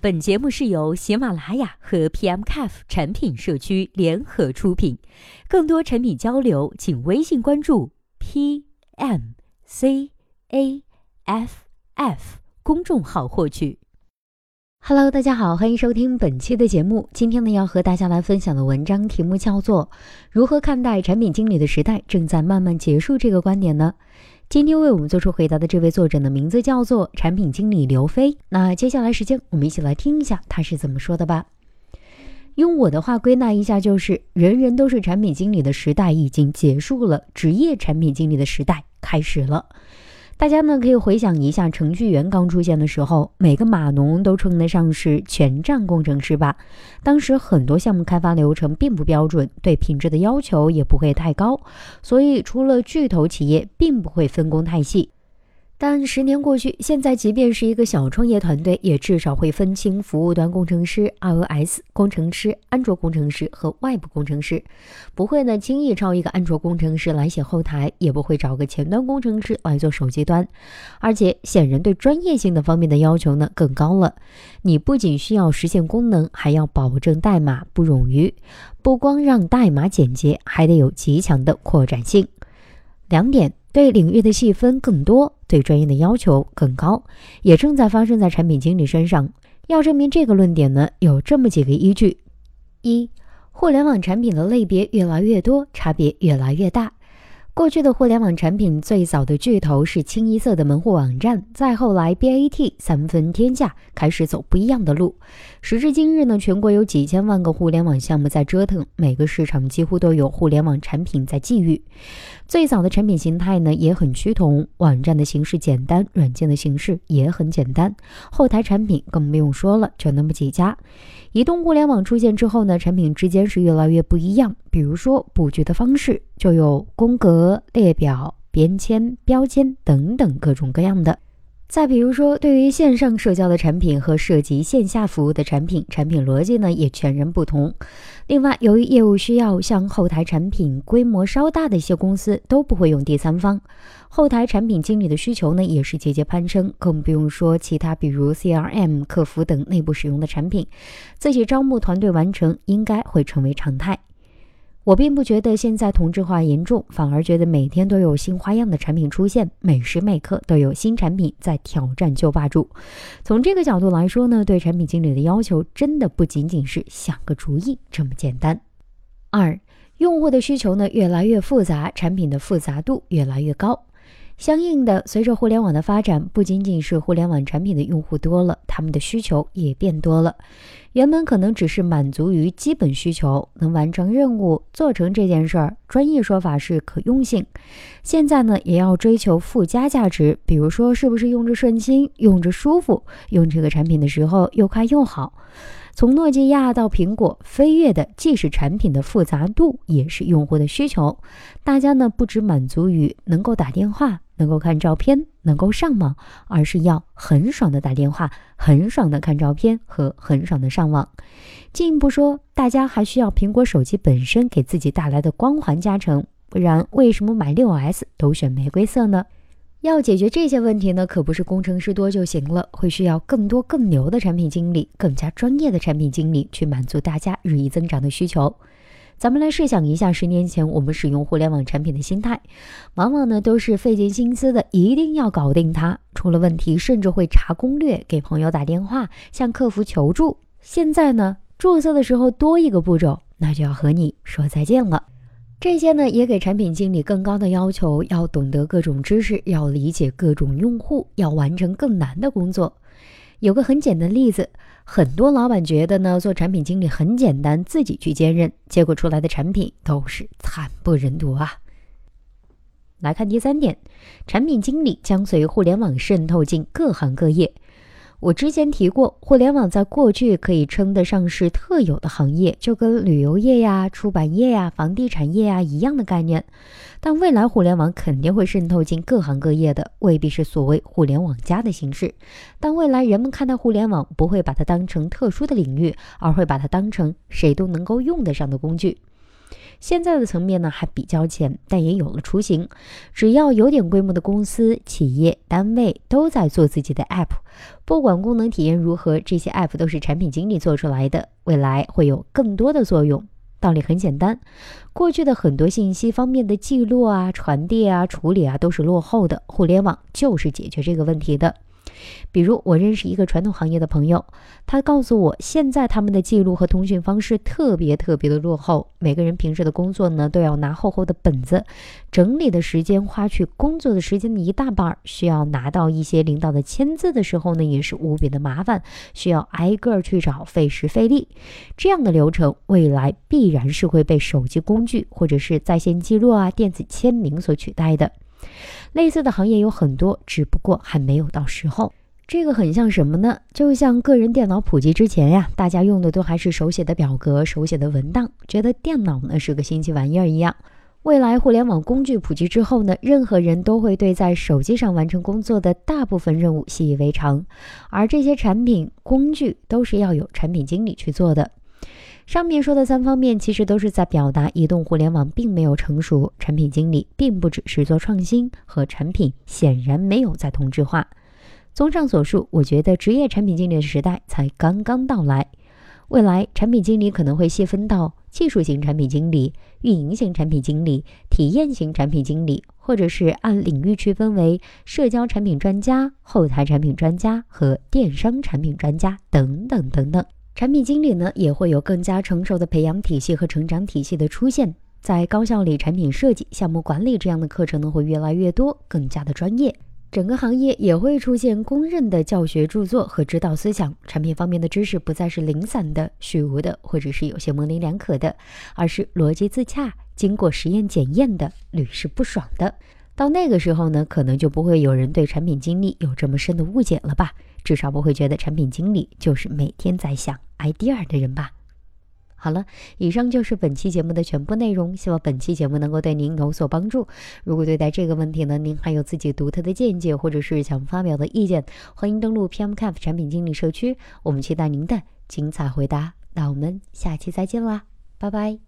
本节目是由喜马拉雅和 PMCAF 产品社区联合出品，更多产品交流，请微信关注 PMCAF F 公众号获取。Hello，大家好，欢迎收听本期的节目。今天呢，要和大家来分享的文章题目叫做《如何看待产品经理的时代正在慢慢结束》。这个观点呢？今天为我们做出回答的这位作者的名字叫做产品经理刘飞。那接下来时间，我们一起来听一下他是怎么说的吧。用我的话归纳一下，就是人人都是产品经理的时代已经结束了，职业产品经理的时代开始了。大家呢可以回想一下，程序员刚出现的时候，每个码农都称得上是全站工程师吧。当时很多项目开发流程并不标准，对品质的要求也不会太高，所以除了巨头企业，并不会分工太细。但十年过去，现在即便是一个小创业团队，也至少会分清服务端工程师、iOS 工程师、安卓工程师和外部工程师，不会呢轻易招一个安卓工程师来写后台，也不会找个前端工程师来做手机端。而且，显然对专业性的方面的要求呢更高了。你不仅需要实现功能，还要保证代码不冗余，不光让代码简洁，还得有极强的扩展性。两点。对领域的细分更多，对专业的要求更高，也正在发生在产品经理身上。要证明这个论点呢，有这么几个依据：一、互联网产品的类别越来越多，差别越来越大。过去的互联网产品最早的巨头是清一色的门户网站，再后来 BAT 三分天下，开始走不一样的路。时至今日呢，全国有几千万个互联网项目在折腾，每个市场几乎都有互联网产品在觊觎。最早的产品形态呢也很趋同，网站的形式简单，软件的形式也很简单，后台产品更不用说了，就那么几家。移动互联网出现之后呢，产品之间是越来越不一样，比如说布局的方式，就有宫格、列表、边签、标签等等各种各样的。再比如说，对于线上社交的产品和涉及线下服务的产品，产品逻辑呢也全然不同。另外，由于业务需要，像后台产品规模稍大的一些公司都不会用第三方，后台产品经理的需求呢也是节节攀升，更不用说其他比如 CRM、客服等内部使用的产品，自己招募团队完成应该会成为常态。我并不觉得现在同质化严重，反而觉得每天都有新花样的产品出现，每时每刻都有新产品在挑战旧霸主。从这个角度来说呢，对产品经理的要求真的不仅仅是想个主意这么简单。二，用户的需求呢越来越复杂，产品的复杂度越来越高。相应的，随着互联网的发展，不仅仅是互联网产品的用户多了，他们的需求也变多了。原本可能只是满足于基本需求，能完成任务、做成这件事儿，专业说法是可用性。现在呢，也要追求附加价值，比如说是不是用着顺心、用着舒服，用这个产品的时候又快又好。从诺基亚到苹果，飞跃的既是产品的复杂度，也是用户的需求。大家呢，不只满足于能够打电话。能够看照片，能够上网，而是要很爽的打电话，很爽的看照片和很爽的上网。进一步说，大家还需要苹果手机本身给自己带来的光环加成，不然为什么买六 S 都选玫瑰色呢？要解决这些问题呢，可不是工程师多就行了，会需要更多更牛的产品经理，更加专业的产品经理去满足大家日益增长的需求。咱们来设想一下，十年前我们使用互联网产品的心态，往往呢都是费尽心思的，一定要搞定它。出了问题，甚至会查攻略，给朋友打电话，向客服求助。现在呢，注册的时候多一个步骤，那就要和你说再见了。这些呢，也给产品经理更高的要求，要懂得各种知识，要理解各种用户，要完成更难的工作。有个很简单的例子。很多老板觉得呢，做产品经理很简单，自己去兼任，结果出来的产品都是惨不忍睹啊。来看第三点，产品经理将随互联网渗透进各行各业。我之前提过，互联网在过去可以称得上是特有的行业，就跟旅游业呀、出版业呀、房地产业呀一样的概念。但未来互联网肯定会渗透进各行各业的，未必是所谓“互联网加”的形式。但未来人们看待互联网，不会把它当成特殊的领域，而会把它当成谁都能够用得上的工具。现在的层面呢还比较浅，但也有了雏形。只要有点规模的公司、企业、单位都在做自己的 App，不管功能体验如何，这些 App 都是产品经理做出来的，未来会有更多的作用。道理很简单，过去的很多信息方面的记录啊、传递啊、处理啊都是落后的，互联网就是解决这个问题的。比如，我认识一个传统行业的朋友，他告诉我，现在他们的记录和通讯方式特别特别的落后。每个人平时的工作呢，都要拿厚厚的本子，整理的时间花去工作的时间的一大半，需要拿到一些领导的签字的时候呢，也是无比的麻烦，需要挨个去找，费时费力。这样的流程，未来必然是会被手机工具或者是在线记录啊、电子签名所取代的。类似的行业有很多，只不过还没有到时候。这个很像什么呢？就像个人电脑普及之前呀，大家用的都还是手写的表格、手写的文档，觉得电脑呢是个新奇玩意儿一样。未来互联网工具普及之后呢，任何人都会对在手机上完成工作的大部分任务习以为常，而这些产品工具都是要有产品经理去做的。上面说的三方面，其实都是在表达移动互联网并没有成熟，产品经理并不只是做创新和产品，显然没有在同质化。综上所述，我觉得职业产品经理的时代才刚刚到来。未来产品经理可能会细分到技术型产品经理、运营型产品经理、体验型产品经理，或者是按领域区分为社交产品专家、后台产品专家和电商产品专家等等等等。产品经理呢，也会有更加成熟的培养体系和成长体系的出现，在高校里产品设计、项目管理这样的课程呢，会越来越多，更加的专业。整个行业也会出现公认的教学著作和指导思想，产品方面的知识不再是零散的、虚无的，或者是有些模棱两可的，而是逻辑自洽、经过实验检验的、屡试不爽的。到那个时候呢，可能就不会有人对产品经理有这么深的误解了吧？至少不会觉得产品经理就是每天在想。idea 的人吧。好了，以上就是本期节目的全部内容，希望本期节目能够对您有所帮助。如果对待这个问题呢，您还有自己独特的见解，或者是想发表的意见，欢迎登录 PMCAF 产品经理社区，我们期待您的精彩回答。那我们下期再见啦，拜拜。